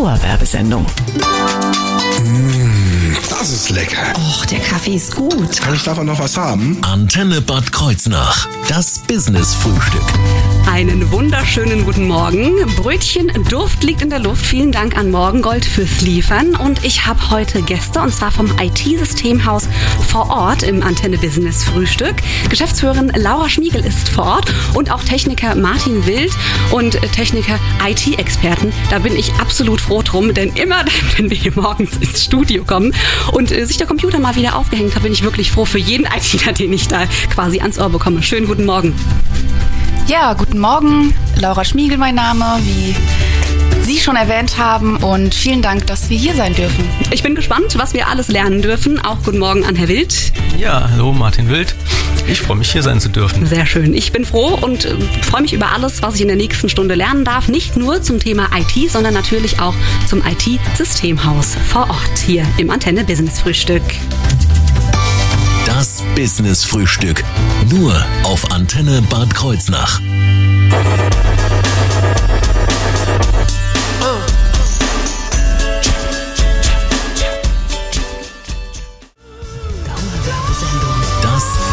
Dauerwerbesendung. Das ist lecker. Och, der Kaffee ist gut. Kann ich davon noch was haben? Antenne Bad Kreuznach. Das Business-Frühstück. Einen wunderschönen guten Morgen. Brötchen Duft liegt in der Luft. Vielen Dank an Morgengold fürs Liefern. Und ich habe heute Gäste und zwar vom IT-Systemhaus vor Ort im Antenne Business Frühstück. Geschäftsführerin Laura Schmiegel ist vor Ort und auch Techniker Martin Wild und Techniker IT-Experten. Da bin ich absolut froh drum, denn immer, wenn wir hier morgens ins Studio kommen und äh, sich der Computer mal wieder aufgehängt hat, bin ich wirklich froh für jeden ITler, den ich da quasi ans Ohr bekomme. Schönen guten Morgen. Ja, guten Morgen. Laura Schmiegel mein Name, wie Sie schon erwähnt haben und vielen Dank, dass wir hier sein dürfen. Ich bin gespannt, was wir alles lernen dürfen. Auch guten Morgen an Herr Wild. Ja, hallo Martin Wild. Ich freue mich hier sein zu dürfen. Sehr schön. Ich bin froh und äh, freue mich über alles, was ich in der nächsten Stunde lernen darf. Nicht nur zum Thema IT, sondern natürlich auch zum IT-Systemhaus vor Ort hier im Antenne Business Frühstück. Das Business-Frühstück. Nur auf Antenne Bad Kreuznach.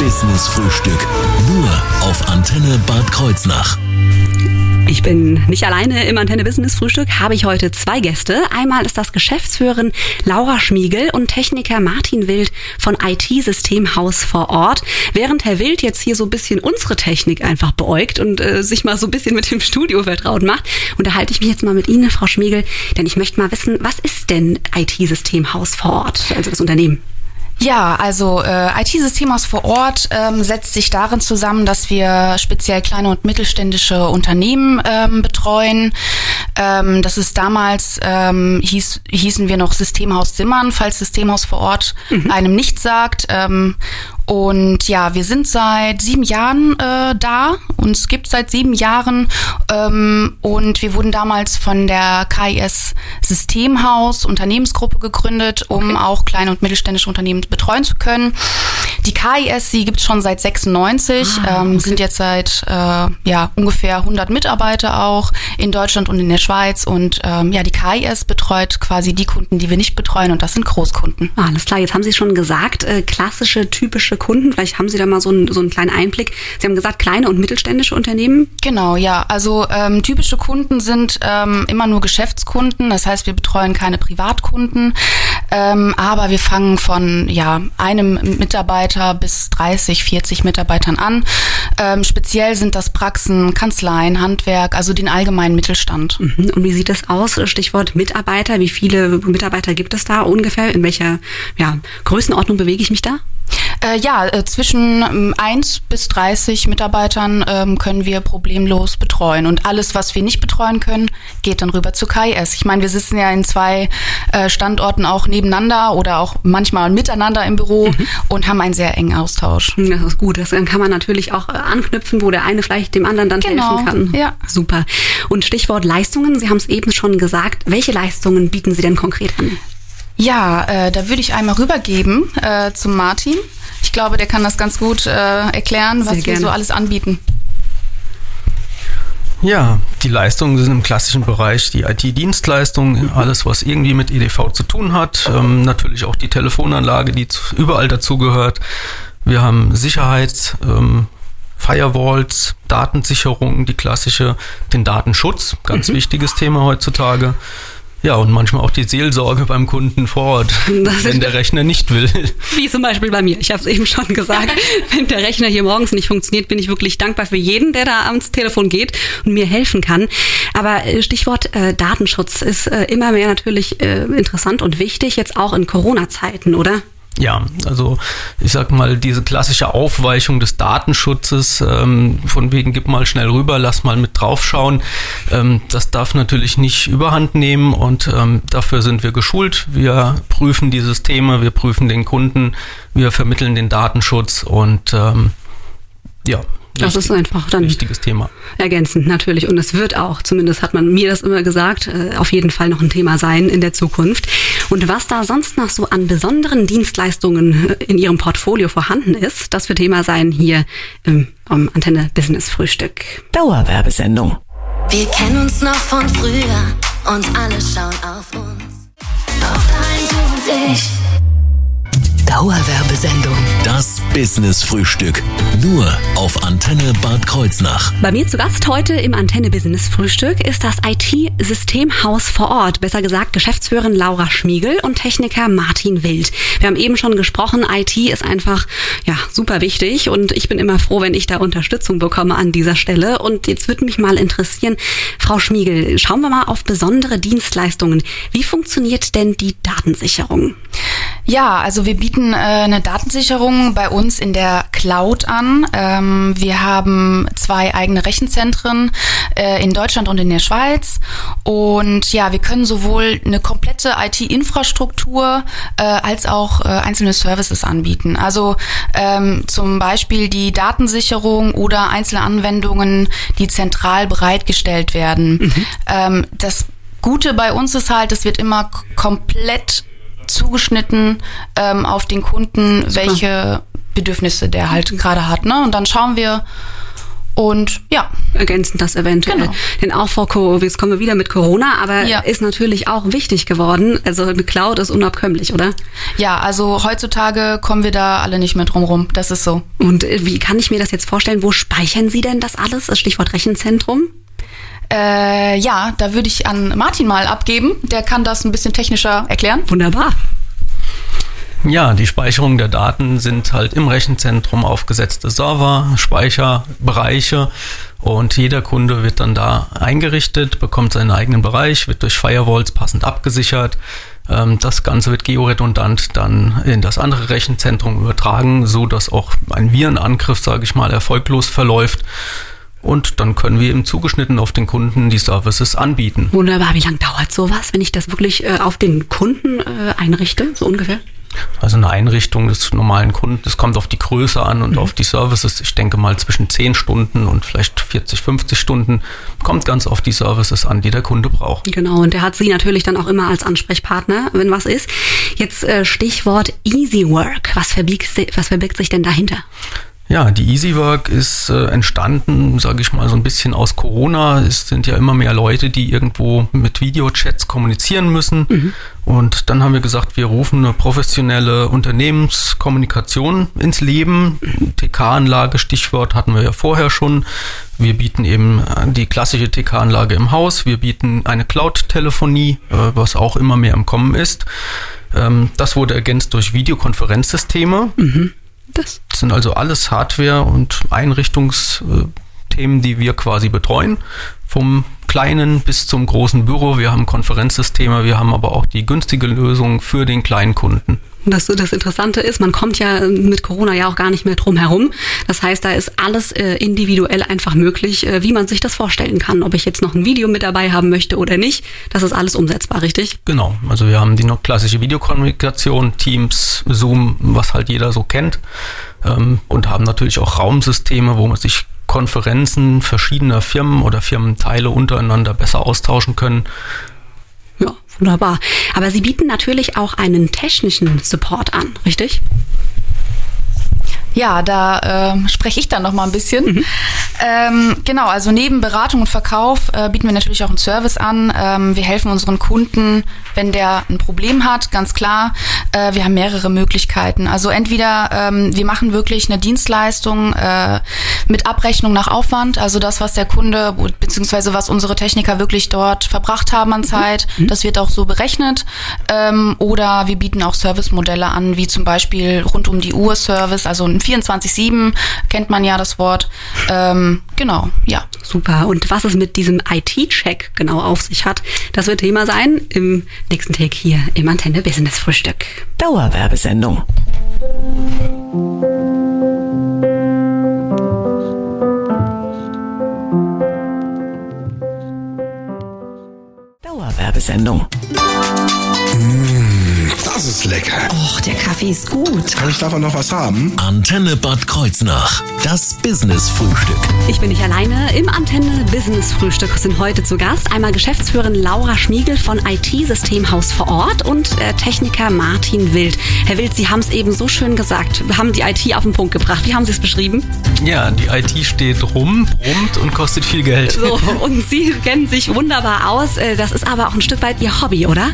Das Business-Frühstück. Nur auf Antenne Bad Kreuznach. Ich bin nicht alleine im Antenne Business Frühstück, habe ich heute zwei Gäste. Einmal ist das Geschäftsführerin Laura Schmiegel und Techniker Martin Wild von IT-Systemhaus vor Ort. Während Herr Wild jetzt hier so ein bisschen unsere Technik einfach beäugt und äh, sich mal so ein bisschen mit dem Studio vertraut macht, unterhalte ich mich jetzt mal mit Ihnen, Frau Schmiegel, denn ich möchte mal wissen, was ist denn IT-Systemhaus vor Ort, also das Unternehmen? Ja, also äh, IT-Systemhaus vor Ort ähm, setzt sich darin zusammen, dass wir speziell kleine und mittelständische Unternehmen ähm, betreuen. Ähm, das ist damals, ähm, hieß, hießen wir noch Systemhaus Simmern, falls Systemhaus vor Ort einem nichts sagt. Ähm, und ja, wir sind seit sieben Jahren äh, da. Uns gibt seit sieben Jahren. Ähm, und wir wurden damals von der KIS Systemhaus Unternehmensgruppe gegründet, um auch kleine und mittelständische Unternehmen betreuen zu können. Die KIS, die gibt es schon seit 96, Ah, ähm, sind jetzt seit äh, ja, ungefähr 100 Mitarbeiter auch in Deutschland und in der Schweiz. Und ähm, ja, die KIS betreut quasi die Kunden, die wir nicht betreuen. Und das sind Großkunden. Ah, Alles klar, jetzt haben Sie schon gesagt, äh, klassische, typische Kunden. Vielleicht haben Sie da mal so einen, so einen kleinen Einblick. Sie haben gesagt, kleine und mittelständische Unternehmen. Genau, ja. Also ähm, typische Kunden sind ähm, immer nur Geschäftskunden. Das heißt, wir betreuen keine Privatkunden. Ähm, aber wir fangen von ja, einem Mitarbeiter bis 30, 40 Mitarbeitern an. Ähm, speziell sind das Praxen, Kanzleien, Handwerk, also den allgemeinen Mittelstand. Mhm. Und wie sieht das aus? Stichwort Mitarbeiter. Wie viele Mitarbeiter gibt es da ungefähr? In welcher ja, Größenordnung bewege ich mich da? Äh, ja, äh, zwischen ähm, 1 bis 30 Mitarbeitern ähm, können wir problemlos betreuen. Und alles, was wir nicht betreuen können, geht dann rüber zu KIS. Ich meine, wir sitzen ja in zwei äh, Standorten auch nebeneinander oder auch manchmal miteinander im Büro und haben einen sehr engen Austausch. Das ist gut. Das, kann man natürlich auch äh, anknüpfen, wo der eine vielleicht dem anderen dann Genau, helfen kann. ja. Super. Und Stichwort Leistungen. Sie haben es eben schon gesagt. Welche Leistungen bieten Sie denn konkret an? Ja, äh, da würde ich einmal rübergeben äh, zum Martin. Ich glaube, der kann das ganz gut äh, erklären, was wir so alles anbieten. Ja, die Leistungen sind im klassischen Bereich die IT-Dienstleistung, alles was irgendwie mit EDV zu tun hat. Ähm, natürlich auch die Telefonanlage, die zu, überall dazugehört. Wir haben Sicherheits, ähm, Firewalls, Datensicherung, die klassische, den Datenschutz, ganz wichtiges Thema heutzutage. Ja, und manchmal auch die Seelsorge beim Kunden vor Ort, Das wenn der Rechner nicht will. Wie zum Beispiel bei mir. Ich habe es eben schon gesagt. Wenn der Rechner hier morgens nicht funktioniert, bin ich wirklich dankbar für jeden, der da ans Telefon geht und mir helfen kann. Aber äh, Stichwort äh, Datenschutz ist äh, immer mehr natürlich äh, interessant und wichtig, jetzt auch in Corona-Zeiten, oder? Ja, also ich sag mal, diese klassische Aufweichung des Datenschutzes, ähm, von wegen gib mal schnell rüber, lass mal mit draufschauen, ähm, das darf natürlich nicht überhand nehmen und ähm, dafür sind wir geschult. Wir prüfen die Systeme, wir prüfen den Kunden, wir vermitteln den Datenschutz und ähm, ja, Das ist einfach dann wichtiges Thema. ergänzend natürlich. Und es wird auch, zumindest hat man mir das immer gesagt, äh, auf jeden Fall noch ein Thema sein in der Zukunft. Und was da sonst noch so an besonderen Dienstleistungen äh, in Ihrem Portfolio vorhanden ist, das wird Thema sein hier im, am Antenne Business Frühstück. Dauerwerbesendung. Wir kennen uns noch von früher und alle schauen auf uns. Auf eins und ich. Dauerwerbesendung. Das Business Frühstück. Nur auf Antenne Bad Kreuznach. Bei mir zu Gast heute im Antenne Business Frühstück ist das IT-Systemhaus vor Ort, besser gesagt Geschäftsführerin Laura Schmiegel und Techniker Martin Wild. Wir haben eben schon gesprochen, IT ist einfach ja super wichtig und ich bin immer froh, wenn ich da Unterstützung bekomme an dieser Stelle. Und jetzt würde mich mal interessieren, Frau Schmiegel, schauen wir mal auf besondere Dienstleistungen. Wie funktioniert denn die Datensicherung? Ja, also wir bieten äh, eine Datensicherung bei uns in der Cloud an. Ähm, wir haben zwei eigene Rechenzentren äh, in Deutschland und in der Schweiz. Und ja, wir können sowohl eine komplette IT-Infrastruktur äh, als auch äh, einzelne Services anbieten. Also ähm, zum Beispiel die Datensicherung oder einzelne Anwendungen, die zentral bereitgestellt werden. Mhm. Ähm, das Gute bei uns ist halt, es wird immer komplett zugeschnitten ähm, auf den Kunden, Super. welche Bedürfnisse der halt mhm. gerade hat. Ne? Und dann schauen wir, und ja. Ergänzen das eventuell. Genau. Denn auch vor Corona, jetzt kommen wir wieder mit Corona, aber ja. ist natürlich auch wichtig geworden. Also eine Cloud ist unabkömmlich, oder? Ja, also heutzutage kommen wir da alle nicht mehr drum rum. Das ist so. Und äh, wie kann ich mir das jetzt vorstellen? Wo speichern Sie denn das alles? Das Stichwort Rechenzentrum? Äh, ja, da würde ich an Martin mal abgeben. Der kann das ein bisschen technischer erklären. Wunderbar. Ja, die Speicherung der Daten sind halt im Rechenzentrum aufgesetzte Server, Speicherbereiche und jeder Kunde wird dann da eingerichtet, bekommt seinen eigenen Bereich, wird durch Firewalls passend abgesichert. Ähm, das Ganze wird georedundant dann in das andere Rechenzentrum übertragen, so dass auch ein Virenangriff, sage ich mal, erfolglos verläuft. Und dann können wir eben zugeschnitten auf den Kunden die Services anbieten. Wunderbar. Wie lange dauert sowas, wenn ich das wirklich äh, auf den Kunden äh, einrichte, so ungefähr? Also eine Einrichtung des normalen Kunden, das kommt auf die Größe an und mhm. auf die Services. Ich denke mal zwischen 10 Stunden und vielleicht 40, 50 Stunden. Kommt ganz auf die Services an, die der Kunde braucht. Genau, und der hat Sie natürlich dann auch immer als Ansprechpartner, wenn was ist. Jetzt äh, Stichwort Easy Work. Was verbirgt, was verbirgt sich denn dahinter? Ja, die EasyWork ist äh, entstanden, sage ich mal, so ein bisschen aus Corona. Es sind ja immer mehr Leute, die irgendwo mit Videochats kommunizieren müssen. Mhm. Und dann haben wir gesagt, wir rufen eine professionelle Unternehmenskommunikation ins Leben. TK-Anlage, Stichwort hatten wir ja vorher schon. Wir bieten eben äh, die klassische TK-Anlage im Haus. Wir bieten eine Cloud-Telefonie, äh, was auch immer mehr im Kommen ist. Ähm, das wurde ergänzt durch Videokonferenzsysteme. Mhm. Das sind also alles Hardware- und Einrichtungsthemen, die wir quasi betreuen. Vom kleinen bis zum großen Büro. Wir haben Konferenzsysteme, wir haben aber auch die günstige Lösung für den kleinen Kunden. Das, das Interessante ist, man kommt ja mit Corona ja auch gar nicht mehr drum herum. Das heißt, da ist alles äh, individuell einfach möglich, äh, wie man sich das vorstellen kann. Ob ich jetzt noch ein Video mit dabei haben möchte oder nicht, das ist alles umsetzbar, richtig? Genau. Also wir haben die noch klassische Videokommunikation, Teams, Zoom, was halt jeder so kennt. Ähm, und haben natürlich auch Raumsysteme, wo man sich Konferenzen verschiedener Firmen oder Firmenteile untereinander besser austauschen können. Wunderbar. Aber Sie bieten natürlich auch einen technischen Support an, richtig? Ja, da äh, spreche ich dann noch mal ein bisschen. Mhm. Ähm, genau, also neben Beratung und Verkauf äh, bieten wir natürlich auch einen Service an. Ähm, wir helfen unseren Kunden, wenn der ein Problem hat, ganz klar. Äh, wir haben mehrere Möglichkeiten. Also entweder ähm, wir machen wirklich eine Dienstleistung äh, mit Abrechnung nach Aufwand, also das, was der Kunde beziehungsweise was unsere Techniker wirklich dort verbracht haben an Zeit, mhm. das wird auch so berechnet. Ähm, oder wir bieten auch Servicemodelle an, wie zum Beispiel rund um die Uhr Service, also ein 24-7 kennt man ja das Wort. Ähm, genau, ja. Super. Und was es mit diesem IT-Check genau auf sich hat, das wird Thema sein im nächsten Tag hier im Antenne Business Frühstück. Dauerwerbesendung. Dauerwerbesendung. Das ist lecker. Och, der Kaffee ist gut. Kann ich davon noch was haben? Antenne Bad Kreuznach. Das Business-Frühstück. Ich bin nicht alleine. Im Antenne Business Frühstück sind heute zu Gast einmal Geschäftsführerin Laura Schmiegel von IT-Systemhaus vor Ort und äh, Techniker Martin Wild. Herr Wild, Sie haben es eben so schön gesagt. Wir haben die IT auf den Punkt gebracht. Wie haben Sie es beschrieben? Ja, die IT steht rum, brummt und kostet viel Geld. So, und Sie kennen sich wunderbar aus. Äh, Das ist aber auch ein Stück weit Ihr Hobby, oder?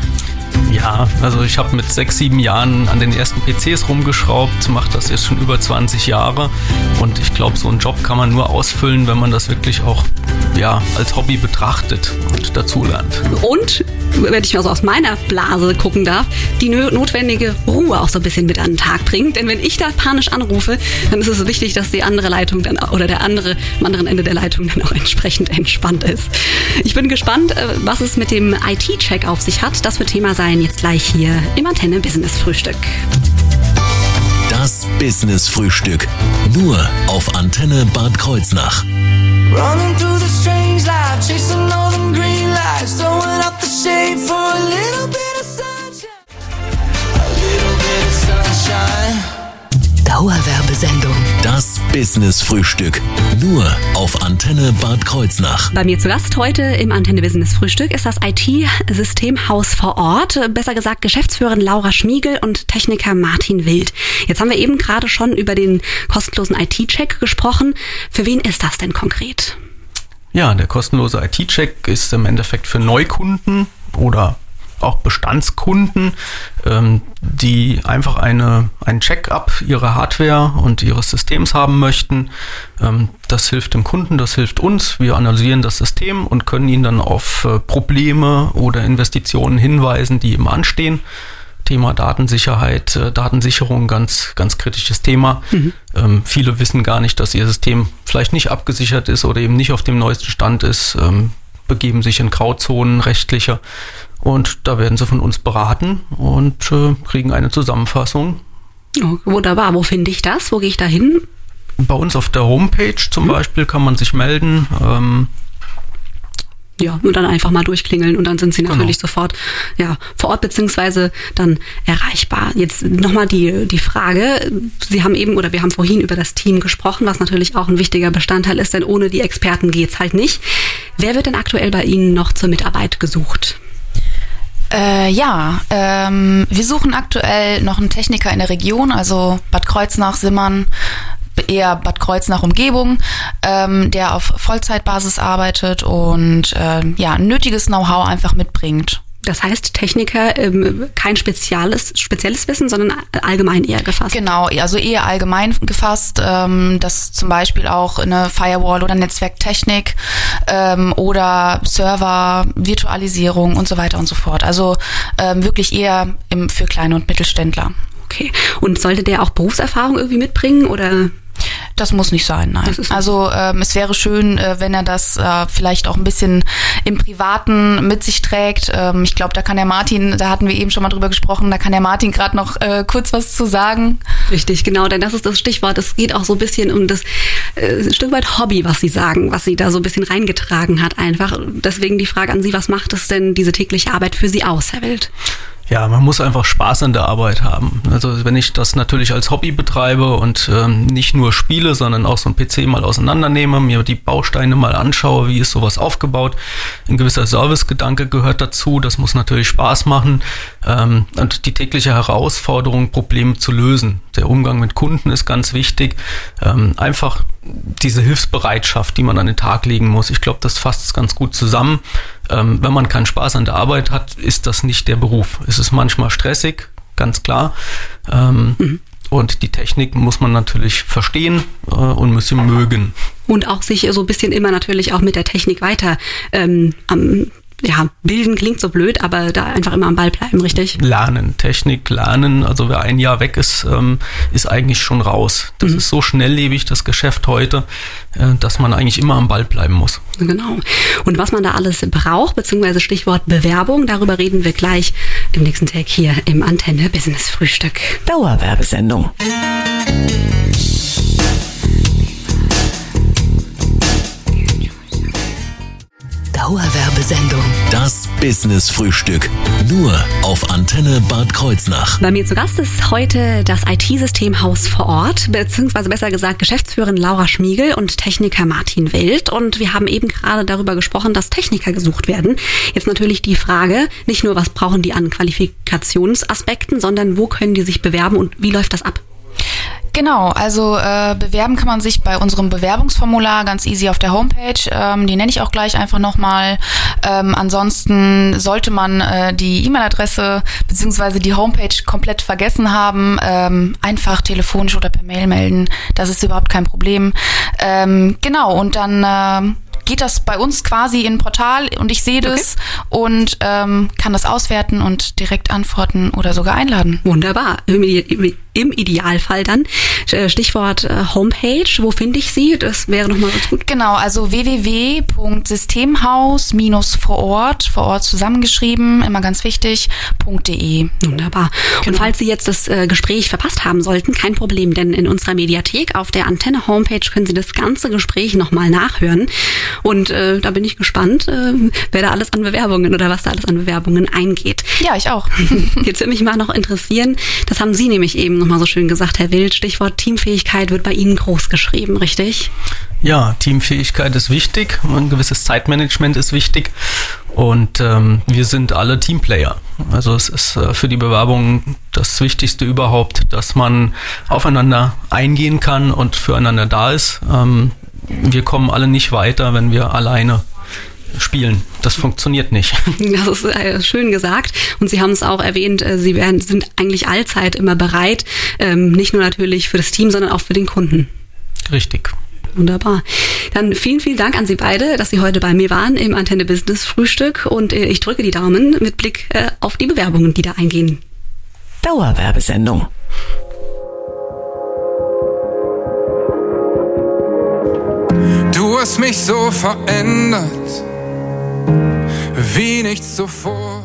Ja, also ich habe mit sechs, sieben Jahren an den ersten PCs rumgeschraubt, mache das jetzt schon über 20 Jahre und ich glaube, so einen Job kann man nur ausfüllen, wenn man das wirklich auch ja, als Hobby betrachtet und dazulernt. Und, wenn ich mal so aus meiner Blase gucken darf, die notwendige Ruhe auch so ein bisschen mit an den Tag bringt. Denn wenn ich da panisch anrufe, dann ist es wichtig, dass die andere Leitung dann oder der andere am anderen Ende der Leitung dann auch entsprechend entspannt ist. Ich bin gespannt, äh, was es mit dem IT-Check auf sich hat. Das wird Thema sein jetzt gleich hier im Antenne Business Frühstück. Das Business-Frühstück. Nur auf Antenne Bad Kreuznach. Running through the strange life, chasing all them green lights, throwing up the shade for a little bit of sunshine. A little bit of sunshine. Dauerwerbesendung. Das Business-Frühstück. Nur auf Antenne Bad Kreuznach. Bei mir zu Gast heute im Antenne Business Frühstück ist das IT-Systemhaus vor Ort, besser gesagt Geschäftsführerin Laura Schmiegel und Techniker Martin Wild. Jetzt haben wir eben gerade schon über den kostenlosen IT-Check gesprochen. Für wen ist das denn konkret? Ja, der kostenlose IT-Check ist im Endeffekt für Neukunden oder auch Bestandskunden, ähm, die einfach eine, einen Check-up ihrer Hardware und ihres Systems haben möchten. Ähm, das hilft dem Kunden, das hilft uns. Wir analysieren das System und können ihn dann auf äh, Probleme oder Investitionen hinweisen, die eben anstehen. Thema Datensicherheit, äh, Datensicherung, ganz, ganz kritisches Thema. Ähm, viele wissen gar nicht, dass ihr System vielleicht nicht abgesichert ist oder eben nicht auf dem neuesten Stand ist, ähm, begeben sich in Grauzonen rechtliche. Und da werden sie von uns beraten und äh, kriegen eine Zusammenfassung. Oh, wunderbar. Wo finde ich das? Wo gehe ich da hin? Bei uns auf der Homepage zum Beispiel kann man sich melden. Ähm, Ja, und dann einfach mal durchklingeln und dann sind sie natürlich sofort ja, vor Ort beziehungsweise dann erreichbar. Jetzt nochmal die, die Frage, Sie haben eben oder wir haben vorhin über das Team gesprochen, was natürlich auch ein wichtiger Bestandteil ist, denn ohne die Experten geht's halt nicht. Wer wird denn aktuell bei Ihnen noch zur Mitarbeit gesucht? Äh, ja, ähm, wir suchen aktuell noch einen Techniker in der Region, also Bad Kreuznach, Simmern, eher Bad Kreuznach Umgebung, ähm, der auf Vollzeitbasis arbeitet und ähm, ja, nötiges Know-how einfach mitbringt. Das heißt, Techniker, ähm, kein spezielles, spezielles Wissen, sondern allgemein eher gefasst. Genau, also eher allgemein gefasst, ähm, dass zum Beispiel auch eine Firewall oder Netzwerktechnik ähm, oder Server, Virtualisierung und so weiter und so fort. Also ähm, wirklich eher im, für kleine und Mittelständler. Okay. Und sollte der auch Berufserfahrung irgendwie mitbringen oder? Das muss nicht sein, nein. Also ähm, es wäre schön, äh, wenn er das äh, vielleicht auch ein bisschen im Privaten mit sich trägt. Ähm, ich glaube, da kann der Martin, da hatten wir eben schon mal drüber gesprochen, da kann der Martin gerade noch äh, kurz was zu sagen. Richtig, genau, denn das ist das Stichwort. Es geht auch so ein bisschen um das äh, Stück weit Hobby, was Sie sagen, was Sie da so ein bisschen reingetragen hat einfach. Deswegen die Frage an Sie, was macht es denn diese tägliche Arbeit für Sie aus, Herr Wild? Ja, man muss einfach Spaß an der Arbeit haben. Also wenn ich das natürlich als Hobby betreibe und ähm, nicht nur spiele, sondern auch so ein PC mal auseinandernehme, mir die Bausteine mal anschaue, wie ist sowas aufgebaut, ein gewisser Servicegedanke gehört dazu, das muss natürlich Spaß machen ähm, und die tägliche Herausforderung, Probleme zu lösen. Der Umgang mit Kunden ist ganz wichtig. Ähm, einfach diese Hilfsbereitschaft, die man an den Tag legen muss. Ich glaube, das fasst es ganz gut zusammen. Ähm, wenn man keinen Spaß an der Arbeit hat, ist das nicht der Beruf. Es ist manchmal stressig, ganz klar. Ähm, Und die Technik muss man natürlich verstehen äh, und muss sie mögen. Und auch sich so ein bisschen immer natürlich auch mit der Technik weiter ähm, am ja, bilden klingt so blöd, aber da einfach immer am Ball bleiben, richtig? Lernen, Technik lernen. Also wer ein Jahr weg ist, ähm, ist eigentlich schon raus. Das ist so schnelllebig, das Geschäft heute, äh, dass man eigentlich immer am Ball bleiben muss. Genau. Und was man da alles braucht, beziehungsweise Stichwort Bewerbung, darüber reden wir gleich im nächsten Tag hier im Antenne Business Frühstück. Dauerwerbesendung. Dauerwerbesendung. Dauerwerbesendung. Das Business Frühstück. Nur auf Antenne Bad Kreuznach. Bei mir zu Gast ist heute das IT-Systemhaus vor Ort, beziehungsweise besser gesagt Geschäftsführerin Laura Schmiegel und Techniker Martin Wild. Und wir haben eben gerade darüber gesprochen, dass Techniker gesucht werden. Jetzt natürlich die Frage, nicht nur, was brauchen die an Qualifikationsaspekten, sondern wo können die sich bewerben und wie läuft das ab? Genau, also äh, bewerben kann man sich bei unserem Bewerbungsformular ganz easy auf der Homepage. Ähm, die nenne ich auch gleich einfach nochmal. Ähm, ansonsten sollte man äh, die E-Mail-Adresse beziehungsweise die Homepage komplett vergessen haben, ähm, einfach telefonisch oder per Mail melden. Das ist überhaupt kein Problem. Ähm, genau, und dann äh, geht das bei uns quasi in ein Portal und ich sehe das und ähm, kann das auswerten und direkt antworten oder sogar einladen. Wunderbar. Im, Idealfall dann. Äh, Stichwort äh, Homepage. Wo finde ich sie? Das wäre nochmal ganz gut. Genau, also www.systemhaus vor Ort, vor Ort zusammengeschrieben, immer ganz wichtig, .de. Wunderbar. Und falls Sie jetzt das äh, Gespräch verpasst haben sollten, kein Problem, denn in unserer Mediathek auf der Antenne Homepage können Sie das ganze Gespräch nochmal nachhören. Und äh, da bin ich gespannt, äh, wer da alles an Bewerbungen oder was da alles an Bewerbungen eingeht. Ja, ich auch. Jetzt würde mich mal noch interessieren, das haben Sie nämlich eben nochmal so schön gesagt, Herr Wild, Stichwort Teamfähigkeit wird bei Ihnen groß geschrieben, richtig? Ja, Teamfähigkeit ist wichtig, ein gewisses Zeitmanagement ist wichtig und ähm, wir sind alle Teamplayer. Also es ist äh, für die Bewerbung das Wichtigste überhaupt, dass man aufeinander eingehen kann und füreinander da ist. Ähm, wir kommen alle nicht weiter, wenn wir alleine spielen. Das funktioniert nicht. Das ist äh, schön gesagt. Und Sie haben es auch erwähnt, äh, Sie werden, sind eigentlich allzeit immer bereit, ähm, nicht nur natürlich für das Team, sondern auch für den Kunden. Richtig. Wunderbar. Dann vielen, vielen Dank an Sie beide, dass Sie heute bei mir waren im Antenne Business Frühstück. Und äh, ich drücke die Daumen mit Blick äh, auf die Bewerbungen, die da eingehen. Dauerwerbesendung. Du hast mich so verändert, wie nichts zuvor.